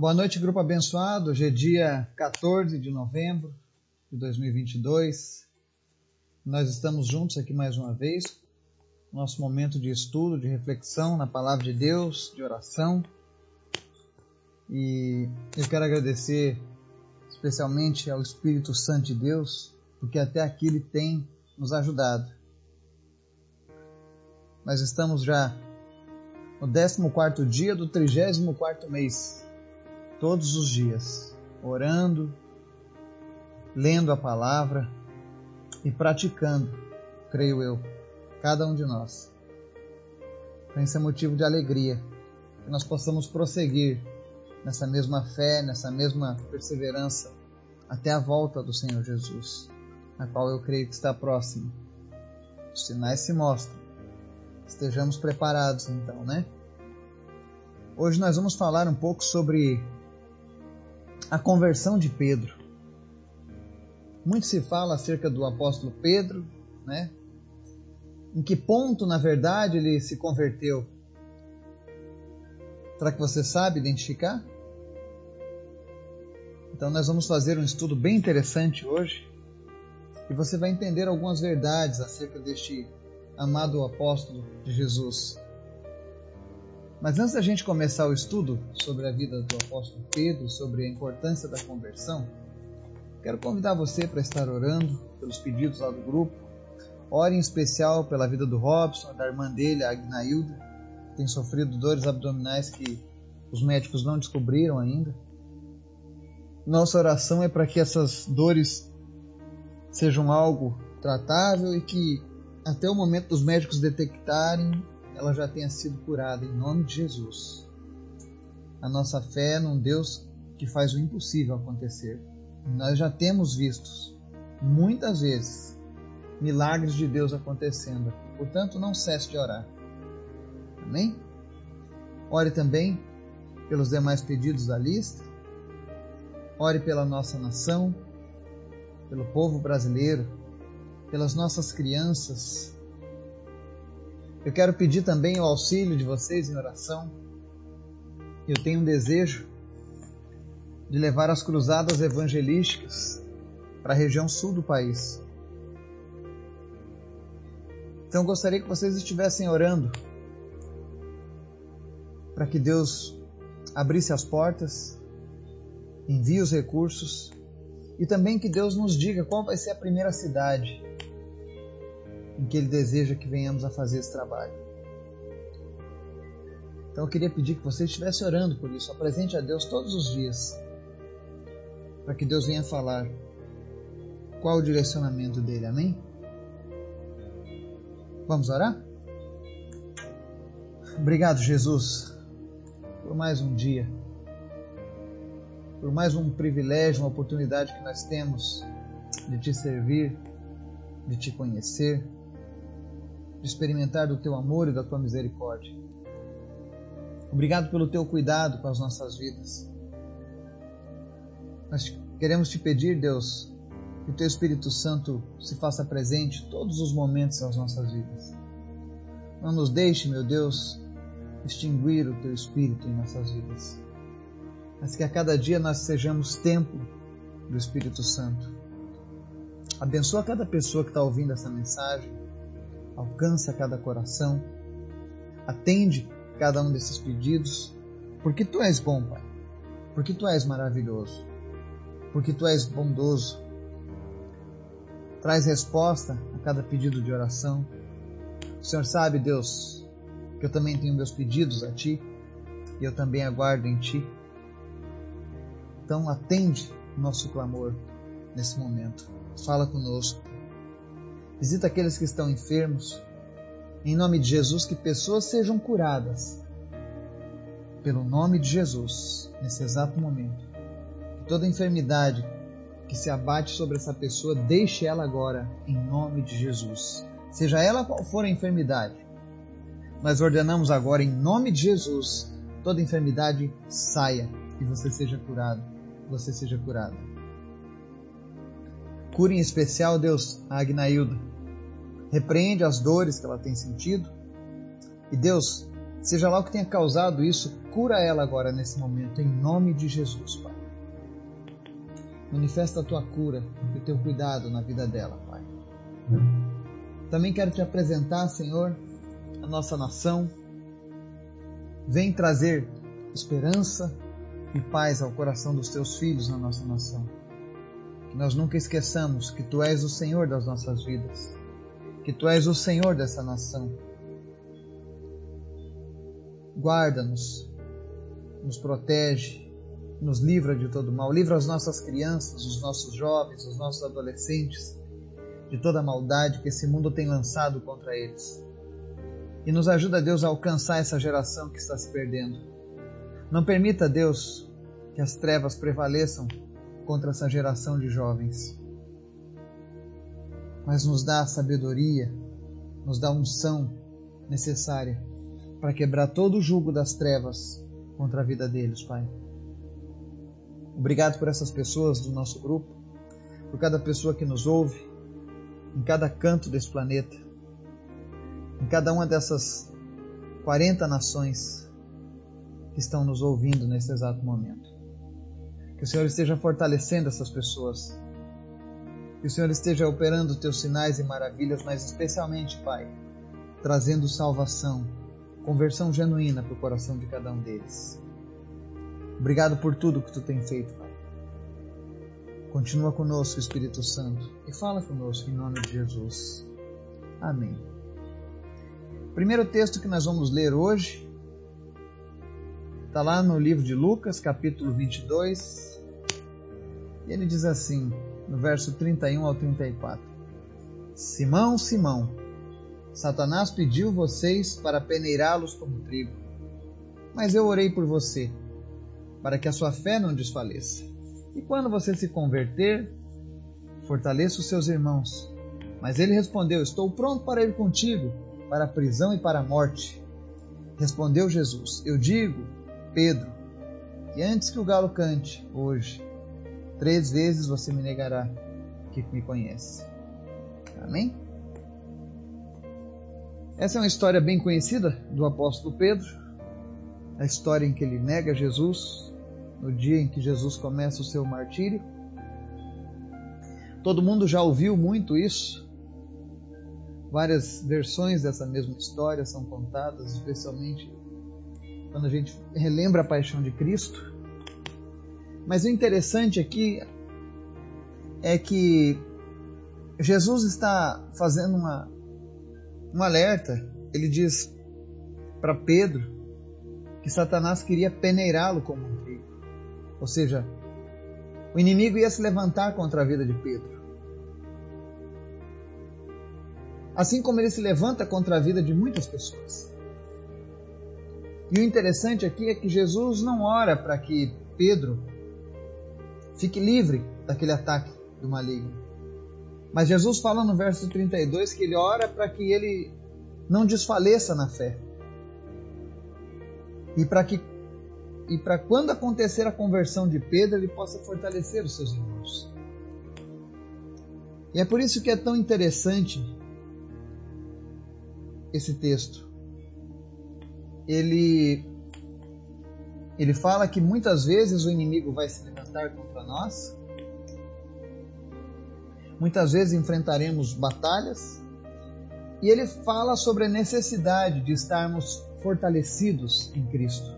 Boa noite, grupo abençoado. Hoje é dia 14 de novembro de 2022. Nós estamos juntos aqui mais uma vez. Nosso momento de estudo, de reflexão na palavra de Deus, de oração. E eu quero agradecer especialmente ao Espírito Santo de Deus, porque até aqui ele tem nos ajudado. Nós estamos já no 14 dia do 34 mês todos os dias, orando, lendo a palavra e praticando, creio eu, cada um de nós. Então, isso é motivo de alegria, que nós possamos prosseguir nessa mesma fé, nessa mesma perseverança, até a volta do Senhor Jesus, a qual eu creio que está próximo. Os sinais se mostram. Estejamos preparados então, né? Hoje nós vamos falar um pouco sobre a conversão de Pedro. Muito se fala acerca do apóstolo Pedro, né? Em que ponto, na verdade, ele se converteu? Será que você sabe identificar? Então, nós vamos fazer um estudo bem interessante hoje e você vai entender algumas verdades acerca deste amado apóstolo de Jesus. Mas antes da gente começar o estudo sobre a vida do apóstolo Pedro, sobre a importância da conversão, quero convidar você para estar orando pelos pedidos lá do grupo. Ore em especial pela vida do Robson, da irmã dele, a Agnailda, que tem sofrido dores abdominais que os médicos não descobriram ainda. Nossa oração é para que essas dores sejam algo tratável e que até o momento dos médicos detectarem ela já tenha sido curada em nome de Jesus. A nossa fé é num Deus que faz o impossível acontecer. Nós já temos visto muitas vezes milagres de Deus acontecendo. Portanto, não cesse de orar. Amém? Ore também pelos demais pedidos da lista. Ore pela nossa nação, pelo povo brasileiro, pelas nossas crianças, eu quero pedir também o auxílio de vocês em oração. Eu tenho um desejo de levar as cruzadas evangelísticas para a região sul do país. Então eu gostaria que vocês estivessem orando para que Deus abrisse as portas, envie os recursos e também que Deus nos diga qual vai ser a primeira cidade em que Ele deseja que venhamos a fazer esse trabalho. Então eu queria pedir que você estivesse orando por isso. Apresente a Deus todos os dias, para que Deus venha falar qual o direcionamento dele. Amém? Vamos orar? Obrigado, Jesus, por mais um dia, por mais um privilégio, uma oportunidade que nós temos de te servir, de te conhecer de experimentar do teu amor e da tua misericórdia. Obrigado pelo teu cuidado com as nossas vidas. Nós queremos te pedir, Deus, que o teu Espírito Santo se faça presente todos os momentos das nossas vidas. Não nos deixe, meu Deus, extinguir o teu Espírito em nossas vidas, mas que a cada dia nós sejamos templo do Espírito Santo. Abençoa cada pessoa que está ouvindo essa mensagem alcança cada coração, atende cada um desses pedidos, porque tu és bom, Pai, porque tu és maravilhoso, porque tu és bondoso. Traz resposta a cada pedido de oração. O Senhor sabe, Deus, que eu também tenho meus pedidos a Ti e eu também aguardo em Ti. Então, atende o nosso clamor nesse momento. Fala conosco Visita aqueles que estão enfermos. Em nome de Jesus, que pessoas sejam curadas. Pelo nome de Jesus, nesse exato momento. Que toda enfermidade que se abate sobre essa pessoa, deixe ela agora, em nome de Jesus. Seja ela qual for a enfermidade. Nós ordenamos agora, em nome de Jesus, toda enfermidade saia e você seja curado. Você seja curada. Cure em especial, Deus, a Agnailda repreende as dores que ela tem sentido. E Deus, Seja lá o que tenha causado isso, cura ela agora nesse momento, em nome de Jesus, Pai. Manifesta a tua cura e o teu cuidado na vida dela, Pai. Também quero te apresentar, Senhor, a nossa nação. Vem trazer esperança e paz ao coração dos teus filhos na nossa nação. Que nós nunca esqueçamos que tu és o Senhor das nossas vidas, que tu és o Senhor dessa nação. Guarda-nos, nos protege, nos livra de todo mal, livra as nossas crianças, os nossos jovens, os nossos adolescentes de toda a maldade que esse mundo tem lançado contra eles. E nos ajuda, Deus, a alcançar essa geração que está se perdendo. Não permita, Deus, que as trevas prevaleçam contra essa geração de jovens. Mas nos dá a sabedoria, nos dá a unção necessária para quebrar todo o jugo das trevas contra a vida deles, Pai. Obrigado por essas pessoas do nosso grupo, por cada pessoa que nos ouve, em cada canto desse planeta, em cada uma dessas 40 nações que estão nos ouvindo nesse exato momento. Que o Senhor esteja fortalecendo essas pessoas. Que o Senhor esteja operando teus sinais e maravilhas, mas especialmente, Pai, trazendo salvação, conversão genuína para o coração de cada um deles. Obrigado por tudo que tu tem feito, Pai. Continua conosco, Espírito Santo, e fala conosco em nome de Jesus. Amém. O primeiro texto que nós vamos ler hoje está lá no livro de Lucas, capítulo 22, e ele diz assim, no verso 31 ao 34: Simão, Simão, Satanás pediu vocês para peneirá-los como trigo. Mas eu orei por você, para que a sua fé não desfaleça. E quando você se converter, fortaleça os seus irmãos. Mas ele respondeu: Estou pronto para ir contigo, para a prisão e para a morte. Respondeu Jesus: Eu digo, Pedro, que antes que o galo cante, hoje, Três vezes você me negará que me conhece. Amém? Essa é uma história bem conhecida do apóstolo Pedro, a história em que ele nega Jesus, no dia em que Jesus começa o seu martírio. Todo mundo já ouviu muito isso. Várias versões dessa mesma história são contadas, especialmente quando a gente relembra a paixão de Cristo. Mas o interessante aqui é que Jesus está fazendo uma, um alerta. Ele diz para Pedro que Satanás queria peneirá-lo como um trigo. Ou seja, o inimigo ia se levantar contra a vida de Pedro. Assim como ele se levanta contra a vida de muitas pessoas. E o interessante aqui é que Jesus não ora para que Pedro Fique livre daquele ataque do maligno. Mas Jesus fala no verso 32 que ele ora para que ele não desfaleça na fé. E para que e para quando acontecer a conversão de Pedro, ele possa fortalecer os seus irmãos. E é por isso que é tão interessante esse texto. Ele ele fala que muitas vezes o inimigo vai se levantar contra nós. Muitas vezes enfrentaremos batalhas. E ele fala sobre a necessidade de estarmos fortalecidos em Cristo.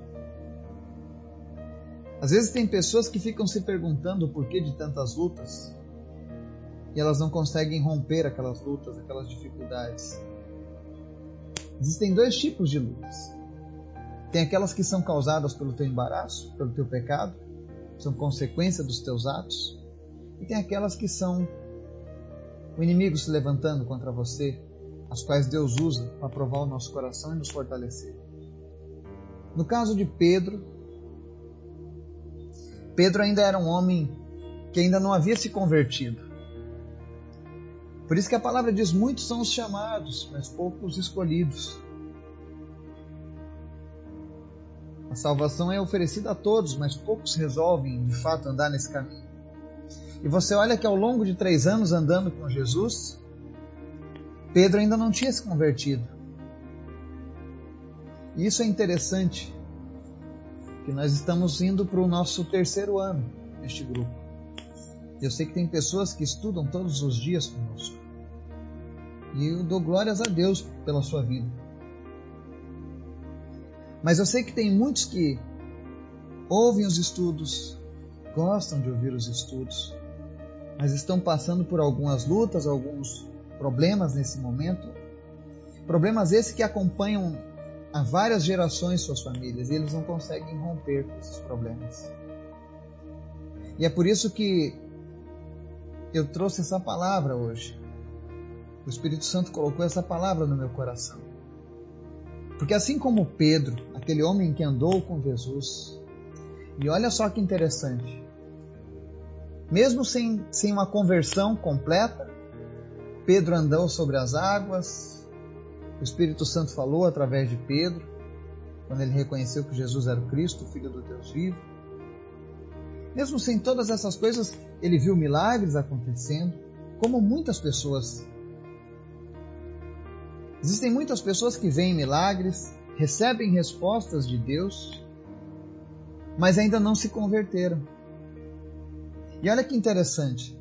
Às vezes tem pessoas que ficam se perguntando o porquê de tantas lutas e elas não conseguem romper aquelas lutas, aquelas dificuldades. Existem dois tipos de lutas. Tem aquelas que são causadas pelo teu embaraço, pelo teu pecado, são consequência dos teus atos. E tem aquelas que são o inimigo se levantando contra você, as quais Deus usa para provar o nosso coração e nos fortalecer. No caso de Pedro, Pedro ainda era um homem que ainda não havia se convertido. Por isso que a palavra diz: muitos são os chamados, mas poucos escolhidos. A salvação é oferecida a todos, mas poucos resolvem de fato andar nesse caminho. E você olha que ao longo de três anos andando com Jesus, Pedro ainda não tinha se convertido. E isso é interessante, que nós estamos indo para o nosso terceiro ano neste grupo. Eu sei que tem pessoas que estudam todos os dias conosco. E eu dou glórias a Deus pela sua vida. Mas eu sei que tem muitos que ouvem os estudos, gostam de ouvir os estudos, mas estão passando por algumas lutas, alguns problemas nesse momento. Problemas esses que acompanham há várias gerações suas famílias e eles não conseguem romper com esses problemas. E é por isso que eu trouxe essa palavra hoje. O Espírito Santo colocou essa palavra no meu coração. Porque assim como Pedro, aquele homem que andou com Jesus, e olha só que interessante, mesmo sem, sem uma conversão completa, Pedro andou sobre as águas, o Espírito Santo falou através de Pedro, quando ele reconheceu que Jesus era o Cristo, o Filho do Deus vivo. Mesmo sem todas essas coisas, ele viu milagres acontecendo, como muitas pessoas. Existem muitas pessoas que veem milagres, recebem respostas de Deus, mas ainda não se converteram. E olha que interessante.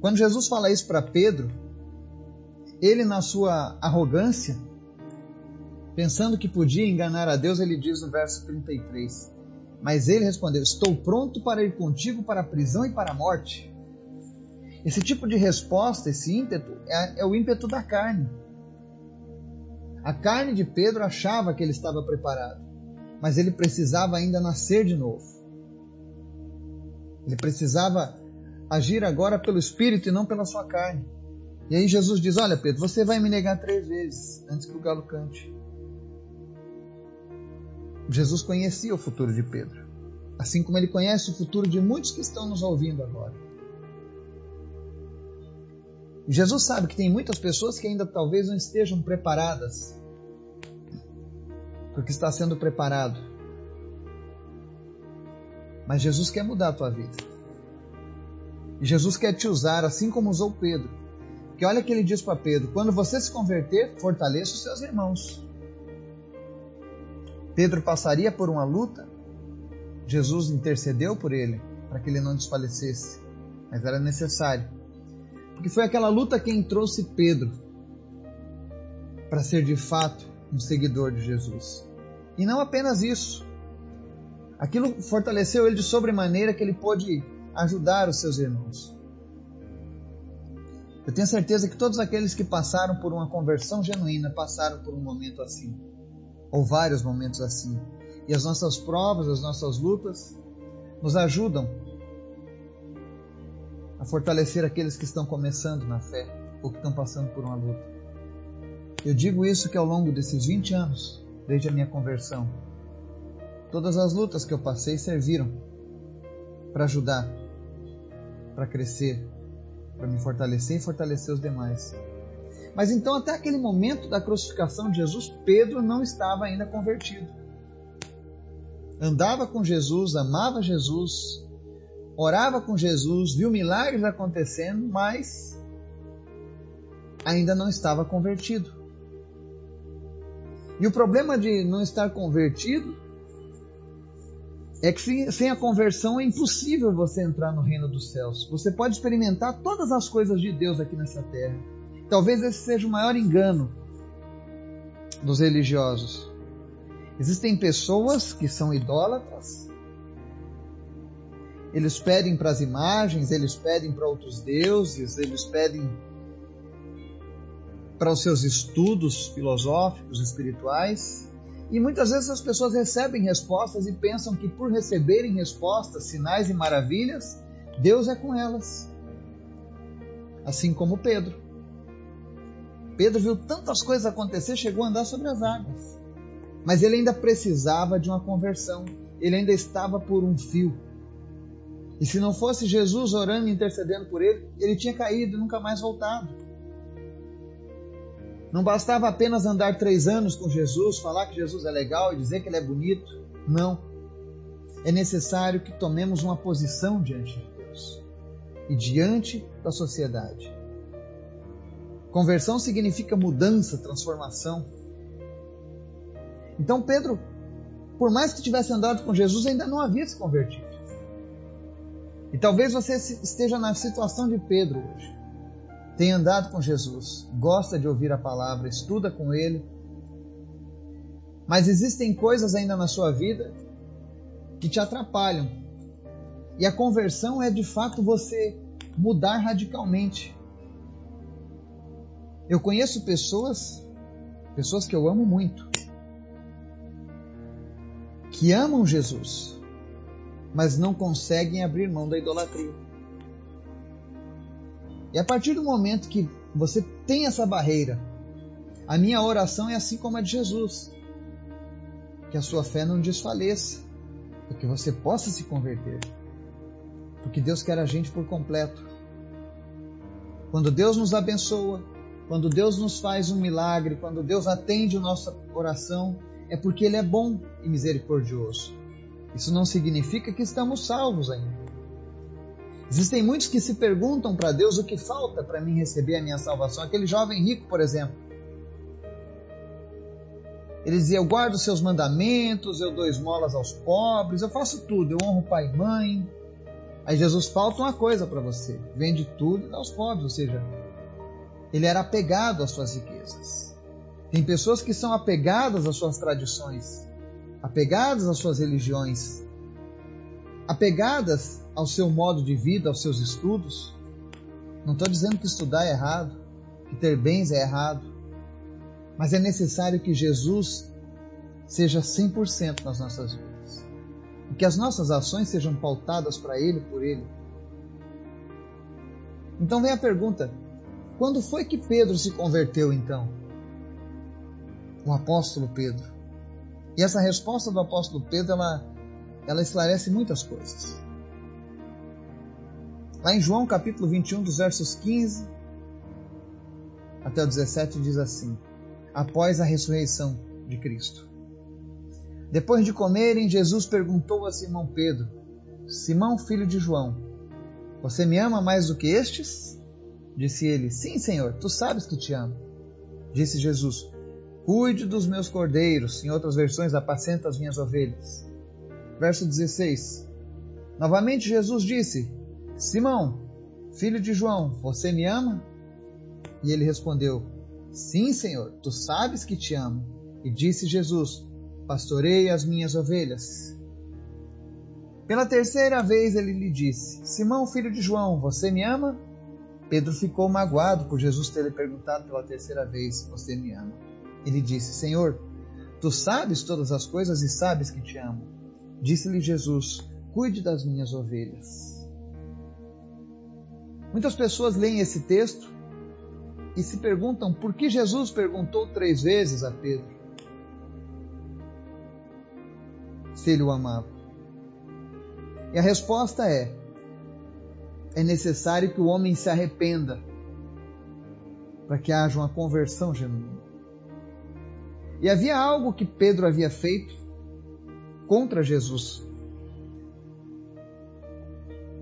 Quando Jesus fala isso para Pedro, ele, na sua arrogância, pensando que podia enganar a Deus, ele diz no verso 33: Mas ele respondeu: Estou pronto para ir contigo para a prisão e para a morte. Esse tipo de resposta, esse ímpeto, é, é o ímpeto da carne. A carne de Pedro achava que ele estava preparado, mas ele precisava ainda nascer de novo. Ele precisava agir agora pelo Espírito e não pela sua carne. E aí Jesus diz: Olha, Pedro, você vai me negar três vezes antes que o galo cante. Jesus conhecia o futuro de Pedro, assim como ele conhece o futuro de muitos que estão nos ouvindo agora. Jesus sabe que tem muitas pessoas que ainda talvez não estejam preparadas porque está sendo preparado. Mas Jesus quer mudar a tua vida. E Jesus quer te usar assim como usou Pedro. Que olha que ele diz para Pedro: quando você se converter, fortaleça os seus irmãos. Pedro passaria por uma luta. Jesus intercedeu por ele para que ele não desfalecesse, mas era necessário. Porque foi aquela luta quem trouxe Pedro para ser de fato um seguidor de Jesus. E não apenas isso. Aquilo fortaleceu ele de sobremaneira que ele pôde ajudar os seus irmãos. Eu tenho certeza que todos aqueles que passaram por uma conversão genuína passaram por um momento assim, ou vários momentos assim. E as nossas provas, as nossas lutas, nos ajudam a fortalecer aqueles que estão começando na fé ou que estão passando por uma luta. Eu digo isso que ao longo desses 20 anos, desde a minha conversão, todas as lutas que eu passei serviram para ajudar para crescer, para me fortalecer e fortalecer os demais. Mas então, até aquele momento da crucificação de Jesus, Pedro não estava ainda convertido. Andava com Jesus, amava Jesus, orava com Jesus, viu milagres acontecendo, mas ainda não estava convertido. E o problema de não estar convertido é que sem a conversão é impossível você entrar no reino dos céus. Você pode experimentar todas as coisas de Deus aqui nessa terra. Talvez esse seja o maior engano dos religiosos. Existem pessoas que são idólatras. Eles pedem para as imagens, eles pedem para outros deuses, eles pedem para os seus estudos filosóficos, espirituais. E muitas vezes as pessoas recebem respostas e pensam que por receberem respostas, sinais e maravilhas, Deus é com elas. Assim como Pedro. Pedro viu tantas coisas acontecer, chegou a andar sobre as águas. Mas ele ainda precisava de uma conversão. Ele ainda estava por um fio. E se não fosse Jesus orando e intercedendo por ele, ele tinha caído e nunca mais voltado. Não bastava apenas andar três anos com Jesus, falar que Jesus é legal e dizer que ele é bonito. Não. É necessário que tomemos uma posição diante de Deus e diante da sociedade. Conversão significa mudança, transformação. Então Pedro, por mais que tivesse andado com Jesus, ainda não havia se convertido. E talvez você esteja na situação de Pedro hoje. Tem andado com Jesus, gosta de ouvir a palavra, estuda com ele, mas existem coisas ainda na sua vida que te atrapalham. E a conversão é de fato você mudar radicalmente. Eu conheço pessoas, pessoas que eu amo muito, que amam Jesus, mas não conseguem abrir mão da idolatria. E a partir do momento que você tem essa barreira, a minha oração é assim como a de Jesus que a sua fé não desfaleça, e que você possa se converter. Porque Deus quer a gente por completo. Quando Deus nos abençoa, quando Deus nos faz um milagre, quando Deus atende a nossa oração, é porque Ele é bom e misericordioso. Isso não significa que estamos salvos ainda. Existem muitos que se perguntam para Deus o que falta para mim receber a minha salvação. Aquele jovem rico, por exemplo, ele dizia: Eu guardo os seus mandamentos, eu dou esmolas aos pobres, eu faço tudo, eu honro pai e mãe. Aí Jesus falta uma coisa para você: vende tudo e dá aos pobres. Ou seja, ele era apegado às suas riquezas. Tem pessoas que são apegadas às suas tradições, apegadas às suas religiões, apegadas ao seu modo de vida, aos seus estudos. Não estou dizendo que estudar é errado, que ter bens é errado. Mas é necessário que Jesus seja 100% nas nossas vidas. E que as nossas ações sejam pautadas para Ele, por Ele. Então vem a pergunta: quando foi que Pedro se converteu então? O apóstolo Pedro. E essa resposta do apóstolo Pedro, ela, ela esclarece muitas coisas. Lá em João capítulo 21, dos versos 15 até o 17, diz assim: após a ressurreição de Cristo. Depois de comerem, Jesus perguntou a Simão Pedro: Simão, filho de João, você me ama mais do que estes? Disse ele: Sim, Senhor, tu sabes que te amo. Disse Jesus: Cuide dos meus cordeiros, em outras versões, apacenta as minhas ovelhas. Verso 16. Novamente Jesus disse: Simão, filho de João, você me ama? E ele respondeu: Sim, Senhor, tu sabes que te amo. E disse Jesus: Pastorei as minhas ovelhas. Pela terceira vez ele lhe disse: Simão, filho de João, você me ama? Pedro ficou magoado por Jesus ter lhe perguntado pela terceira vez: Você me ama? Ele disse: Senhor, tu sabes todas as coisas e sabes que te amo. Disse-lhe Jesus: Cuide das minhas ovelhas. Muitas pessoas leem esse texto e se perguntam por que Jesus perguntou três vezes a Pedro se ele o amava. E a resposta é: é necessário que o homem se arrependa para que haja uma conversão genuína. E havia algo que Pedro havia feito contra Jesus,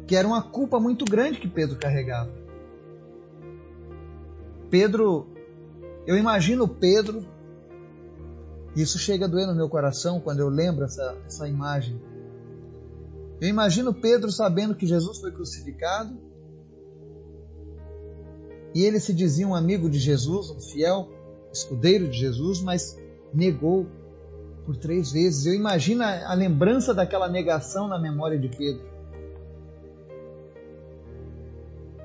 que era uma culpa muito grande que Pedro carregava. Pedro, eu imagino Pedro, isso chega a doer no meu coração quando eu lembro essa, essa imagem. Eu imagino Pedro sabendo que Jesus foi crucificado e ele se dizia um amigo de Jesus, um fiel escudeiro de Jesus, mas negou por três vezes. Eu imagino a lembrança daquela negação na memória de Pedro.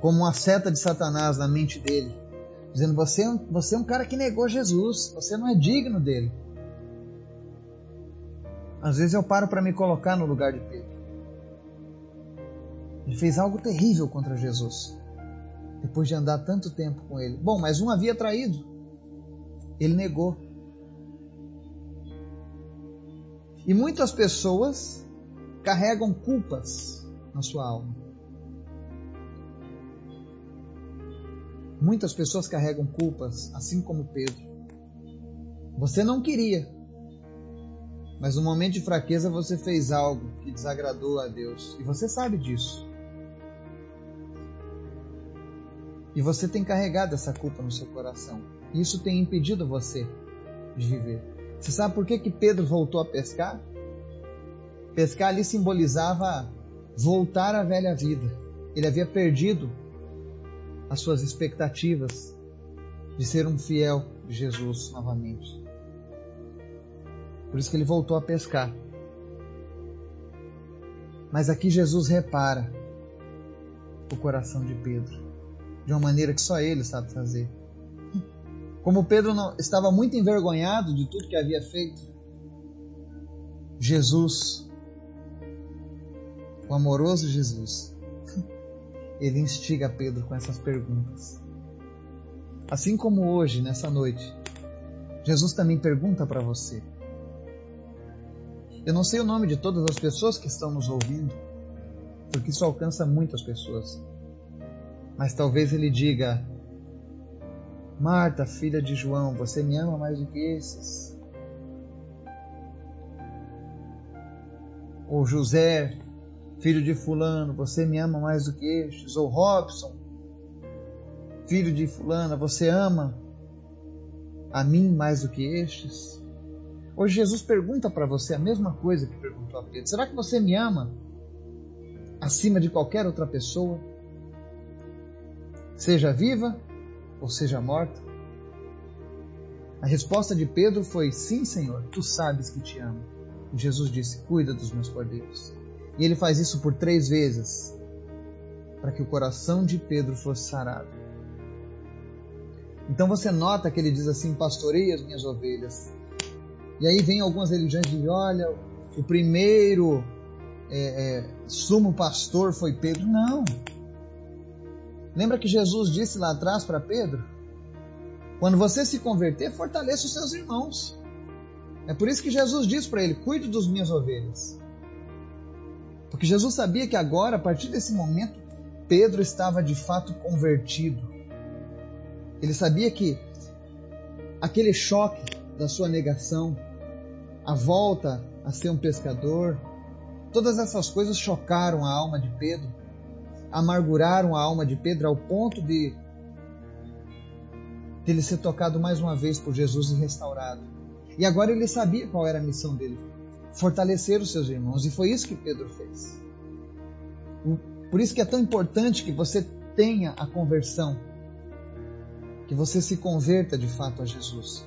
Como uma seta de Satanás na mente dele dizendo: você, é você é um cara que negou Jesus, você não é digno dele. Às vezes eu paro para me colocar no lugar de Pedro. Ele fez algo terrível contra Jesus, depois de andar tanto tempo com ele. Bom, mas um havia traído, ele negou. E muitas pessoas carregam culpas na sua alma. Muitas pessoas carregam culpas, assim como Pedro. Você não queria, mas no momento de fraqueza você fez algo que desagradou a Deus e você sabe disso. E você tem carregado essa culpa no seu coração. Isso tem impedido você de viver. Você sabe por que, que Pedro voltou a pescar? Pescar ali simbolizava voltar à velha vida. Ele havia perdido as suas expectativas de ser um fiel de Jesus novamente. Por isso que ele voltou a pescar. Mas aqui Jesus repara o coração de Pedro de uma maneira que só ele sabe fazer. Como Pedro não, estava muito envergonhado de tudo que havia feito, Jesus, o amoroso Jesus, ele instiga Pedro com essas perguntas. Assim como hoje, nessa noite, Jesus também pergunta para você. Eu não sei o nome de todas as pessoas que estão nos ouvindo, porque isso alcança muitas pessoas. Mas talvez ele diga: Marta, filha de João, você me ama mais do que esses? Ou José, filho de Fulano, você me ama mais do que estes? Ou Robson, filho de Fulana, você ama a mim mais do que estes? Hoje Jesus pergunta para você a mesma coisa que perguntou a Pedro: será que você me ama acima de qualquer outra pessoa? Seja viva ou seja morta? A resposta de Pedro foi: Sim, Senhor, tu sabes que te amo. E Jesus disse: Cuida dos meus cordeiros. E ele faz isso por três vezes, para que o coração de Pedro fosse sarado. Então você nota que ele diz assim: Pastorei as minhas ovelhas. E aí vem algumas religiões e Olha, o primeiro é, é, sumo pastor foi Pedro. Não. Lembra que Jesus disse lá atrás para Pedro? Quando você se converter, fortaleça os seus irmãos. É por isso que Jesus disse para ele: Cuide dos minhas ovelhas. Porque Jesus sabia que agora, a partir desse momento, Pedro estava de fato convertido. Ele sabia que aquele choque da sua negação, a volta a ser um pescador, todas essas coisas chocaram a alma de Pedro amarguraram a alma de Pedro ao ponto de, ele ser tocado mais uma vez por Jesus e restaurado. E agora ele sabia qual era a missão dele: fortalecer os seus irmãos. E foi isso que Pedro fez. Por isso que é tão importante que você tenha a conversão, que você se converta de fato a Jesus.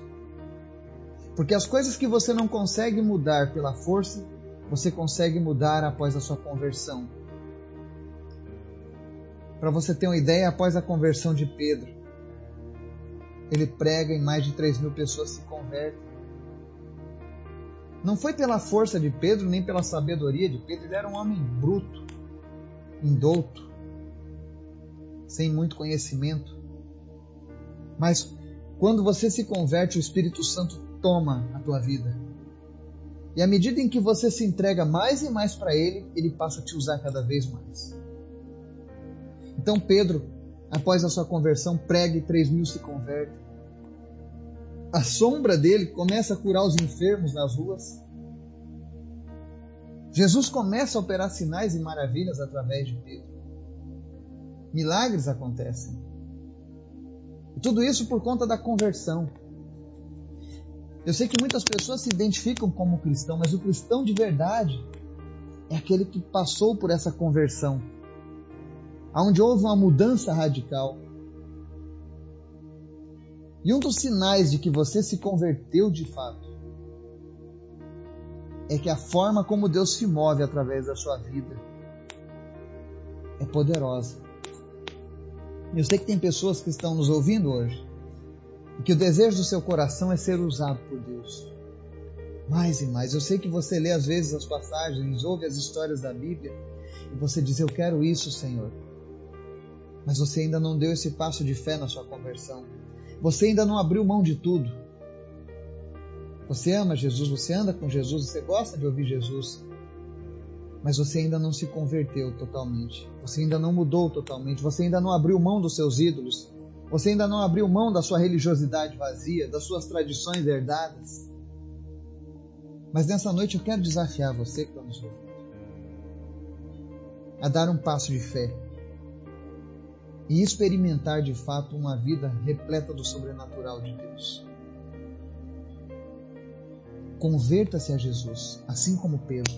Porque as coisas que você não consegue mudar pela força, você consegue mudar após a sua conversão. Para você ter uma ideia, após a conversão de Pedro, ele prega e mais de 3 mil pessoas se convertem. Não foi pela força de Pedro, nem pela sabedoria de Pedro, ele era um homem bruto, indouto, sem muito conhecimento. Mas quando você se converte, o Espírito Santo toma a tua vida. E à medida em que você se entrega mais e mais para Ele, Ele passa a te usar cada vez mais. Então Pedro, após a sua conversão, prega e três mil se convertem. A sombra dele começa a curar os enfermos nas ruas. Jesus começa a operar sinais e maravilhas através de Pedro. Milagres acontecem. E tudo isso por conta da conversão. Eu sei que muitas pessoas se identificam como cristão, mas o cristão de verdade é aquele que passou por essa conversão onde houve uma mudança radical. E um dos sinais de que você se converteu de fato é que a forma como Deus se move através da sua vida é poderosa. Eu sei que tem pessoas que estão nos ouvindo hoje e que o desejo do seu coração é ser usado por Deus. Mais e mais. Eu sei que você lê às vezes as passagens, ouve as histórias da Bíblia e você diz: Eu quero isso, Senhor mas você ainda não deu esse passo de fé na sua conversão. Você ainda não abriu mão de tudo. Você ama Jesus, você anda com Jesus, você gosta de ouvir Jesus, mas você ainda não se converteu totalmente. Você ainda não mudou totalmente. Você ainda não abriu mão dos seus ídolos. Você ainda não abriu mão da sua religiosidade vazia, das suas tradições herdadas. Mas nessa noite eu quero desafiar você que está nos ouvindo a dar um passo de fé e experimentar de fato uma vida repleta do sobrenatural de Deus. Converta-se a Jesus, assim como Pedro.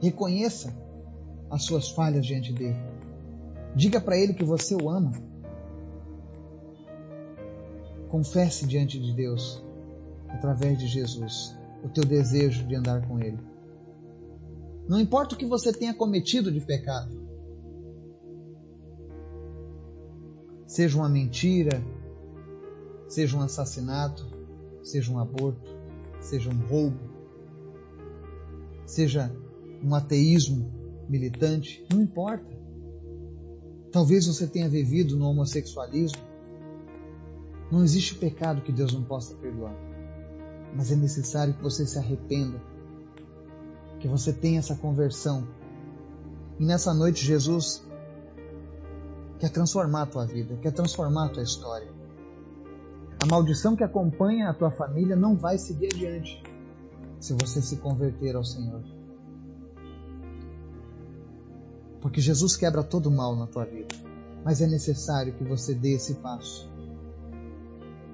Reconheça as suas falhas diante dele. Diga para ele que você o ama. Confesse diante de Deus, através de Jesus, o teu desejo de andar com ele. Não importa o que você tenha cometido de pecado, seja uma mentira, seja um assassinato, seja um aborto, seja um roubo, seja um ateísmo militante, não importa. Talvez você tenha vivido no homossexualismo. Não existe pecado que Deus não possa perdoar. Mas é necessário que você se arrependa, que você tenha essa conversão. E nessa noite, Jesus quer transformar a tua vida, quer transformar a tua história. A maldição que acompanha a tua família não vai seguir adiante se você se converter ao Senhor. Porque Jesus quebra todo o mal na tua vida. Mas é necessário que você dê esse passo.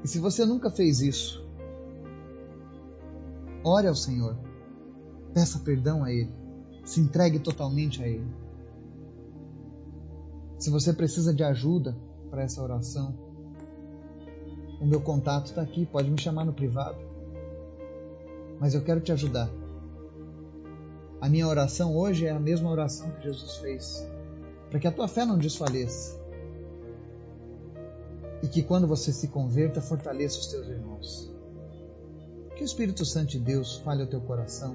E se você nunca fez isso, ore ao Senhor. Peça perdão a Ele. Se entregue totalmente a Ele. Se você precisa de ajuda para essa oração, o meu contato está aqui, pode me chamar no privado. Mas eu quero te ajudar. A minha oração hoje é a mesma oração que Jesus fez, para que a tua fé não desfaleça. E que quando você se converta, fortaleça os teus irmãos. Que o Espírito Santo de Deus fale ao teu coração.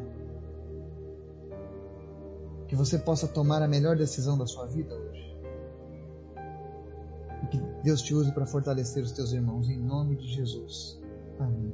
Que você possa tomar a melhor decisão da sua vida hoje. Deus te use para fortalecer os teus irmãos, em nome de Jesus. Amém.